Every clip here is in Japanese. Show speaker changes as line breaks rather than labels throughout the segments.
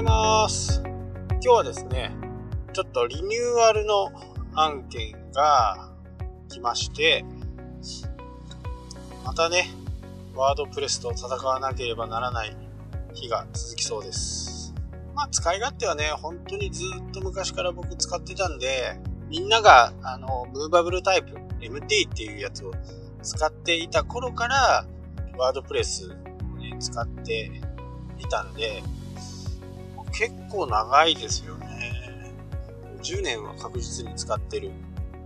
ざいます。今日はですね、ちょっとリニューアルの案件が来まして、またね、ワードプレスと戦わなければならない日が続きそうです。まあ使い勝手はね、本当にずっと昔から僕使ってたんで、みんながあの、ムーバブルタイプ、MT っていうやつを使っていた頃から、ワードプレスをね、使っていたんで、結構長いですよね。10年は確実に使ってる。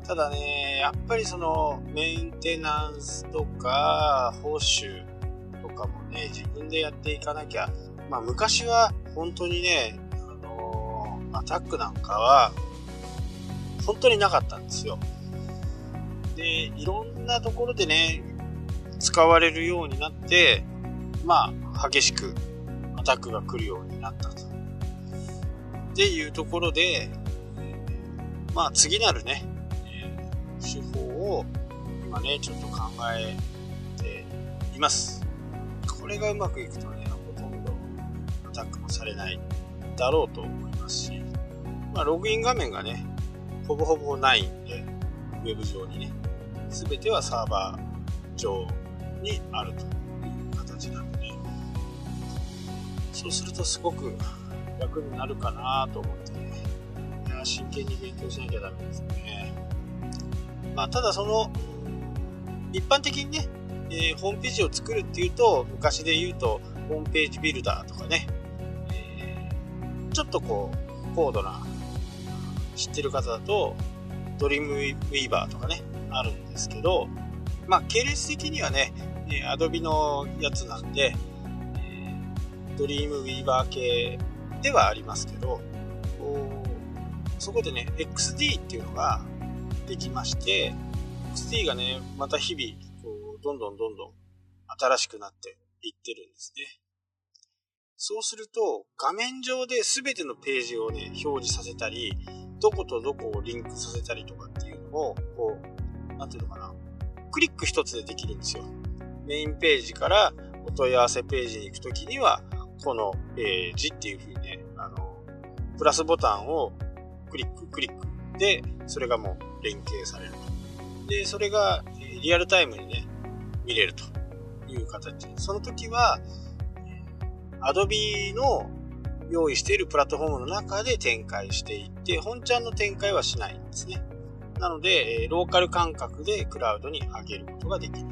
ただね、やっぱりそのメンテナンスとか報酬とかもね、自分でやっていかなきゃ。まあ昔は本当にね、あのーアタックなんかは本当になかったんですよ。で、いろんなところでね、使われるようになって、まあ激しくアタックが来るようになったと。っていうところで、まあ次なるね、手法を今ね、ちょっと考えています。これがうまくいくとね、ほとんどアタックもされないだろうと思いますし、まあログイン画面がね、ほぼほぼないんで、ウェブ上にね、すべてはサーバー上にあるという形なので、そうするとすごく楽になるかなと思ってね、いや真剣に勉強しなきゃダメですね。まあ、ただその、一般的にね、えーホームページを作るっていうと、昔で言うと、ホームページビルダーとかね、えーちょっとこう、高度な、知ってる方だと、ドリームウィーバーとかね、あるんですけど、まあ、系列的にはね、えー Adobe のやつなんで、ドリームウィーバー系ではありますけど、そこでね、XD っていうのができまして、XD がね、また日々、こう、どんどんどんどん新しくなっていってるんですね。そうすると、画面上で全てのページをね、表示させたり、どことどこをリンクさせたりとかっていうのを、こう、なんていうのかな、クリック一つでできるんですよ。メインページからお問い合わせページに行くときには、このページっていう風にね、あの、プラスボタンをクリック、クリックで、それがもう連携されると。で、それがえリアルタイムにね、見れるという形。その時は、Adobe の用意しているプラットフォームの中で展開していって、本ちゃんの展開はしないんですね。なので、ローカル感覚でクラウドに上げることができる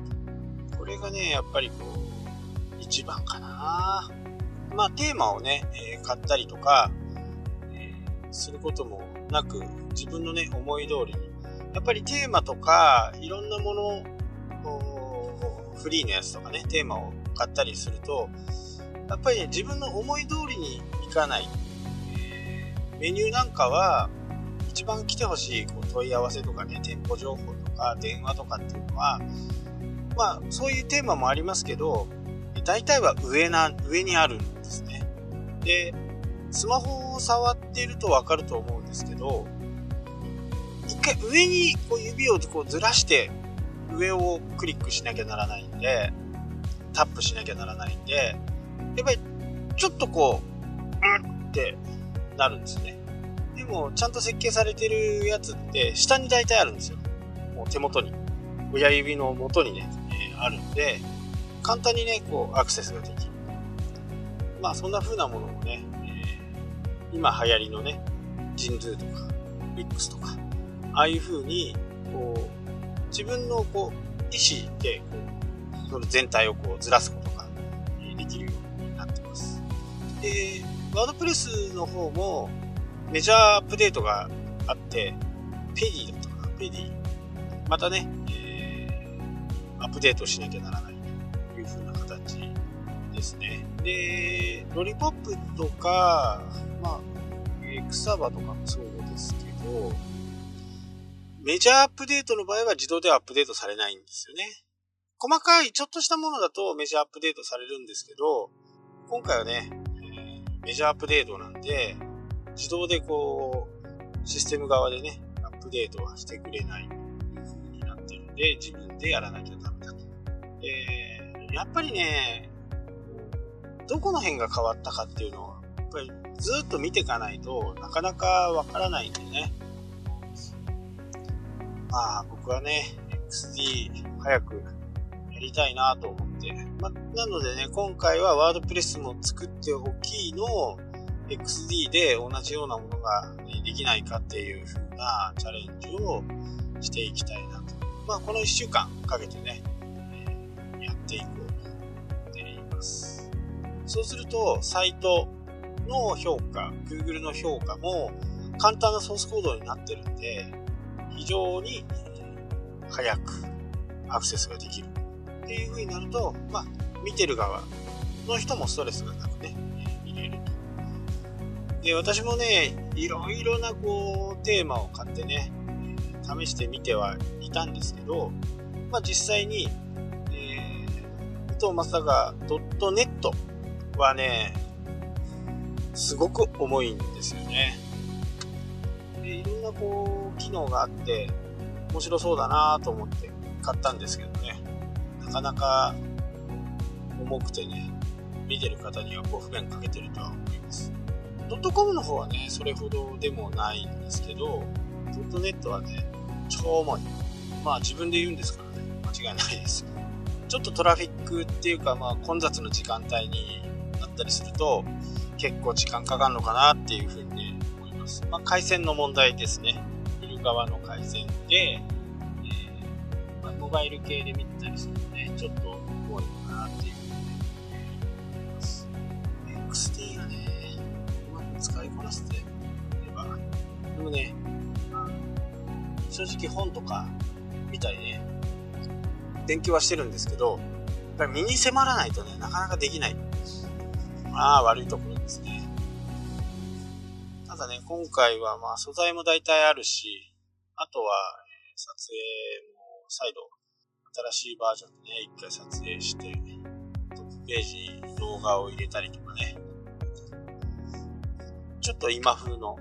と。これがね、やっぱりこう、一番かなまあ、テーマをね、えー買ったりとか、えーすることもなく、自分のね、思い通りに。やっぱりテーマとか、いろんなものこうフリーのやつとかね、テーマを買ったりすると、やっぱりね、自分の思い通りにいかない。メニューなんかは、一番来てほしいこう問い合わせとかね、店舗情報とか電話とかっていうのは、まあ、そういうテーマもありますけど、大体は上な、上にあるんで。スマホを触っているとわかると思うんですけど、一回上にこう指をこうずらして、上をクリックしなきゃならないんで、タップしなきゃならないんで、やっぱりちょっとこう、うんってなるんですね。でも、ちゃんと設計されてるやつって、下に大体あるんですよ。もう手元に。親指の元にね、えーあるんで、簡単にね、こう、アクセスができる。まあ、そんな風なものをね、えー今流行りのね、ジンズーとか、ミックスとか、ああいう風に、こう、自分のこう、意思で、こう、その全体をこう、ずらすことができるようになってます。で、ワードプレスの方も、メジャーアップデートがあって、ペディだったか、ペディ。またね、えーアップデートしなきゃならないですね。で、ロリポップとか、まあ、エクサバとかもそうですけど、メジャーアップデートの場合は自動ではアップデートされないんですよね。細かいちょっとしたものだとメジャーアップデートされるんですけど、今回はね、メジャーアップデートなんで、自動でこう、システム側でね、アップデートはしてくれないという風になってるんで、自分でやらなきゃダメだと。えーやっぱりね、どこの辺が変わったかっていうのはやっぱりずっと見ていかないとなかなかわからないんでね。まあ僕はね、XD 早くやりたいなと思って。まなのでね、今回はワードプレスも作っておきの XD で同じようなものができないかっていう風なチャレンジをしていきたいなと。まあこの1週間かけてね、やっていこうと思っています。そうすると、サイトの評価、Google の評価も簡単なソースコードになってるんで、非常に早くアクセスができるっていう風になると、まあ、見てる側の人もストレスがなくね、見れると。で、私もね、いろいろなこう、テーマを買ってね、試してみてはいたんですけど、まあ実際に、えー、伊藤正が .net はね、すごく重いんですよね。で、いろんなこう、機能があって、面白そうだなと思って買ったんですけどね、なかなか重くてね、見てる方にはご不便かけてるとは思います。ドットコムの方はね、それほどでもないんですけど、ドットネットはね、超重い。まあ自分で言うんですからね、間違いないです。ちょっとトラフィックっていうか、まあ混雑の時間帯になったりすると、結構時間かかるのかなっていうふうに、思います。まあ回線の問題ですね。見る側の回線で、えーまあ、モバイル系で見たりするとね、ちょっと多いのかなっていうふうに、思います。XT がね、うまく使いこなせていれば、でもね、正直本とか見たりね、勉強はしてるんですけど、やっぱり身に迫らないとね、なかなかできない。まあ悪いところですね。ただね、今回はまあ素材も大体あるし、あとは、え撮影も再度、新しいバージョンでね、一回撮影して、トップページに動画を入れたりとかね、ちょっと今風の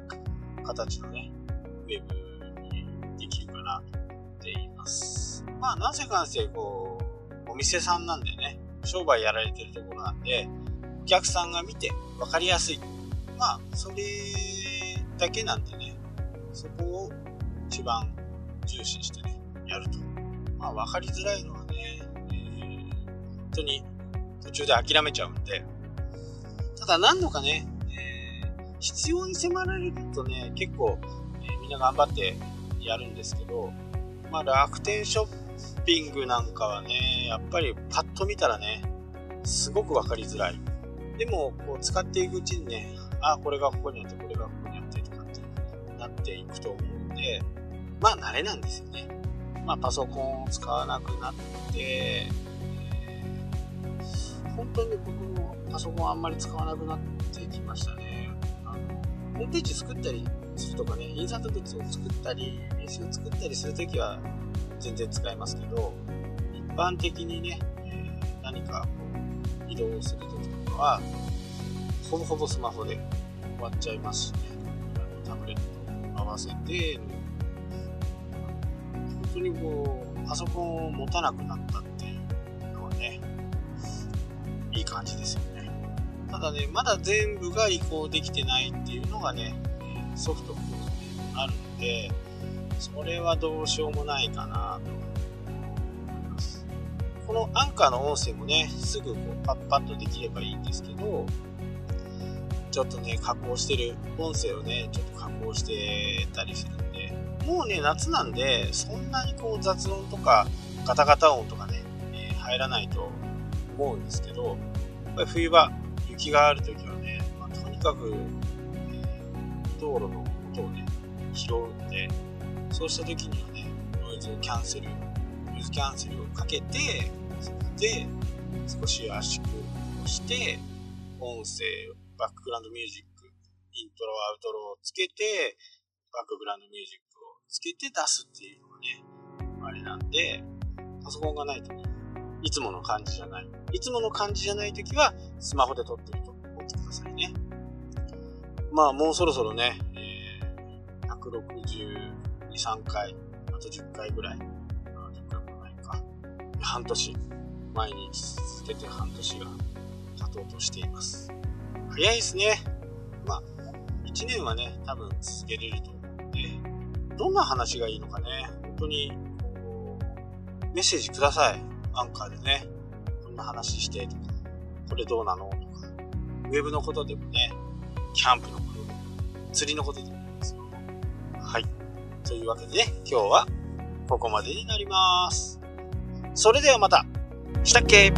形のね、ウェブにできるかなと思っています。まあ、なぜかんせ、こう、お店さんなんでね、商売やられてるところなんで、お客さんが見て分かりやすい。まあ、それだけなんでね、そこを一番重視してね、やると。まあ、分かりづらいのはね、えー、本当に途中で諦めちゃうんで、ただ何度かね、えー、必要に迫られるとね、結構、えー、みんな頑張ってやるんですけど、まあ、楽天ショッピングなんかはね、やっぱりパッと見たらね、すごくわかりづらい。でも、こう使っていくうちにね、あ、これがここにあって、これがここにあってとかってなっていくと思うんで、まあ慣れなんですよね。まあパソコンを使わなくなって、本当に僕もパソコンあんまり使わなくなってきましたね。あのホームページ作ったりするとかね、印刷物を作ったり、名刺を作ったりするときは全然使えますけど、一般的にね、え、何かこう移動するときとかは、ほぼほぼスマホで終わっちゃいますしね、タブレット合わせて、本当にこう、パソコンを持たなくなったっていうのはね、いい感じですよね。ただね、まだ全部が移行できてないっていうのがね、ソフトってあるので、それはどうしようもないかなと思います。このアンカーの音声もね、すぐこうパッパッとできればいいんですけど、ちょっとね、加工してる、音声をね、ちょっと加工してたりするんで、もうね、夏なんで、そんなにこう雑音とかガタガタ音とかね、えー、入らないと思うんですけど、やっぱり冬場、雪がある時はね、まあ、とにかく道路の音をね、拾うんで、そうした時にはね、ノイズをキャンセル、ノイズキャンセルをかけて、そで少し圧縮をして、音声、バックグラウンドミュージック、イントロ、アウトロをつけて、バックグラウンドミュージックをつけて出すっていうのがね、あれなんで、パソコンがないとね、いつもの感じじゃない。いつもの感じじゃないときは、スマホで撮ってると思ってくださいね。まあもうそろそろね、えー、162、3回、あと10回ぐらい、半年、毎日続けて半年が経とうとしています。早いですね。まあ、1年はね、多分続けれると思うんで、どんな話がいいのかね、本当に、メッセージください。アンカーでね。こんな話してとか、これどうなのとか、ウェブのことでもね、キャンプのことでも、釣りのことでもいいですよ。はい。というわけでね、今日はここまでになります。それではまた。したっけ？